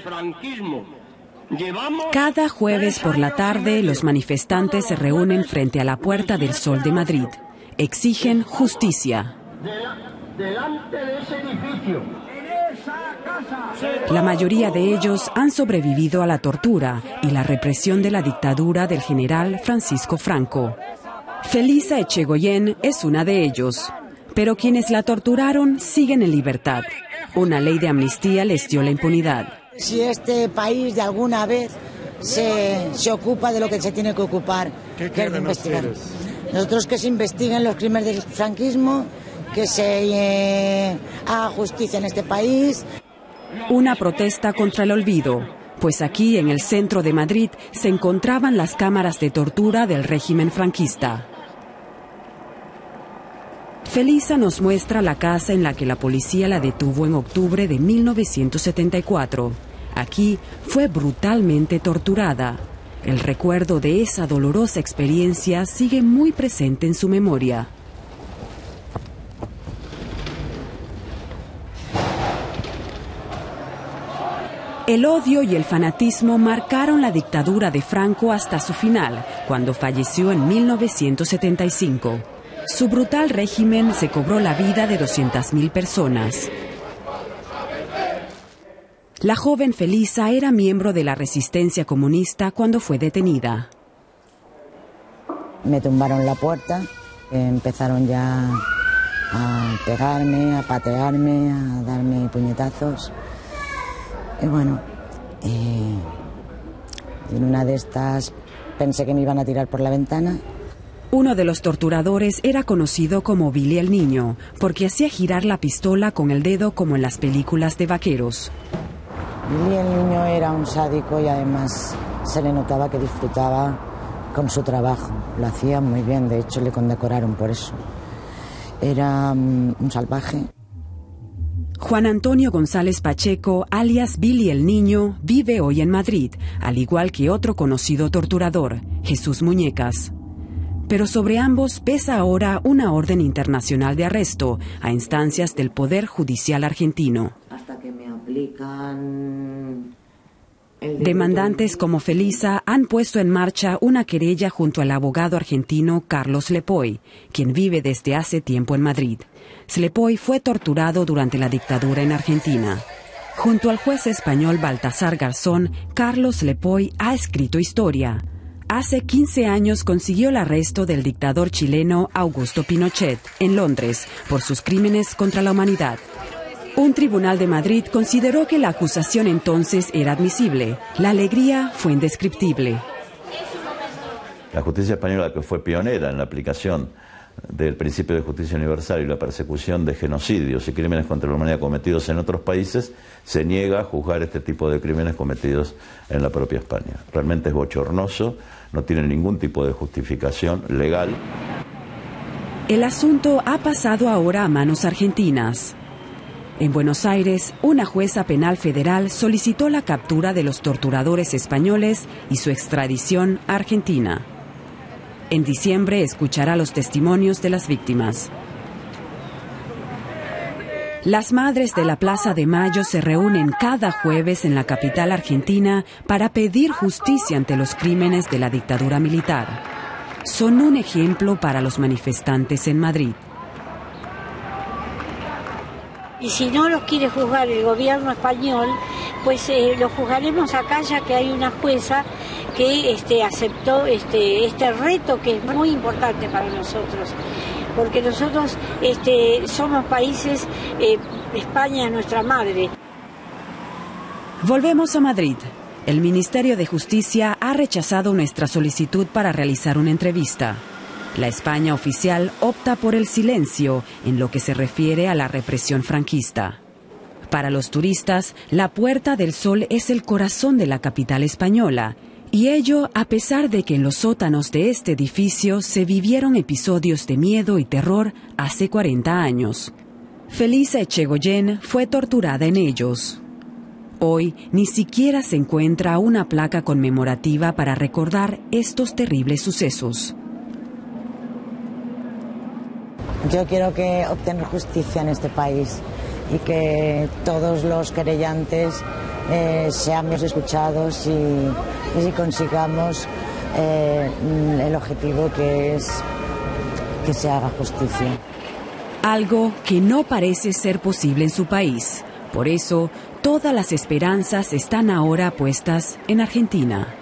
franquismo. Cada jueves por la tarde los manifestantes se reúnen frente a la Puerta del Sol de Madrid. Exigen justicia. Delante de ese edificio. La mayoría de ellos han sobrevivido a la tortura y la represión de la dictadura del general Francisco Franco. Felisa Echegoyen es una de ellos, pero quienes la torturaron siguen en libertad. Una ley de amnistía les dio la impunidad. Si este país de alguna vez se, se ocupa de lo que se tiene que ocupar, que es de investigar. Nosotros que se investiguen los crímenes del franquismo, que se eh, haga justicia en este país. Una protesta contra el olvido, pues aquí en el centro de Madrid se encontraban las cámaras de tortura del régimen franquista. Felisa nos muestra la casa en la que la policía la detuvo en octubre de 1974. Aquí fue brutalmente torturada. El recuerdo de esa dolorosa experiencia sigue muy presente en su memoria. El odio y el fanatismo marcaron la dictadura de Franco hasta su final, cuando falleció en 1975. Su brutal régimen se cobró la vida de 200.000 personas. La joven Felisa era miembro de la resistencia comunista cuando fue detenida. Me tumbaron la puerta, empezaron ya a pegarme, a patearme, a darme puñetazos. Y bueno, eh, en una de estas pensé que me iban a tirar por la ventana. Uno de los torturadores era conocido como Billy el Niño, porque hacía girar la pistola con el dedo como en las películas de vaqueros. Billy el Niño era un sádico y además se le notaba que disfrutaba con su trabajo. Lo hacía muy bien, de hecho le condecoraron por eso. Era mm, un salvaje. Juan Antonio González Pacheco, alias Billy el Niño, vive hoy en Madrid, al igual que otro conocido torturador, Jesús Muñecas. Pero sobre ambos pesa ahora una orden internacional de arresto a instancias del Poder Judicial argentino. Hasta que me aplican Demandantes como Felisa han puesto en marcha una querella junto al abogado argentino Carlos Lepoy, quien vive desde hace tiempo en Madrid. Slepoy fue torturado durante la dictadura en Argentina. Junto al juez español Baltasar Garzón, Carlos Lepoy ha escrito historia. Hace 15 años consiguió el arresto del dictador chileno Augusto Pinochet en Londres por sus crímenes contra la humanidad. Un tribunal de Madrid consideró que la acusación entonces era admisible. La alegría fue indescriptible. La justicia española, que fue pionera en la aplicación del principio de justicia universal y la persecución de genocidios y crímenes contra la humanidad cometidos en otros países, se niega a juzgar este tipo de crímenes cometidos en la propia España. Realmente es bochornoso, no tiene ningún tipo de justificación legal. El asunto ha pasado ahora a manos argentinas. En Buenos Aires, una jueza penal federal solicitó la captura de los torturadores españoles y su extradición a Argentina. En diciembre escuchará los testimonios de las víctimas. Las madres de la Plaza de Mayo se reúnen cada jueves en la capital argentina para pedir justicia ante los crímenes de la dictadura militar. Son un ejemplo para los manifestantes en Madrid. Y si no los quiere juzgar el gobierno español, pues eh, lo juzgaremos acá ya que hay una jueza que este, aceptó este, este reto que es muy importante para nosotros. Porque nosotros este, somos países, eh, España es nuestra madre. Volvemos a Madrid. El Ministerio de Justicia ha rechazado nuestra solicitud para realizar una entrevista. La España oficial opta por el silencio en lo que se refiere a la represión franquista. Para los turistas, la Puerta del Sol es el corazón de la capital española, y ello a pesar de que en los sótanos de este edificio se vivieron episodios de miedo y terror hace 40 años. Felisa Echegoyen fue torturada en ellos. Hoy ni siquiera se encuentra una placa conmemorativa para recordar estos terribles sucesos. Yo quiero que obtener justicia en este país. y que todos los querellantes eh, seamos escuchados y, y consigamos eh, el objetivo que es que se haga justicia. Algo que no parece ser posible en su país. Por eso, todas las esperanzas están ahora puestas en Argentina.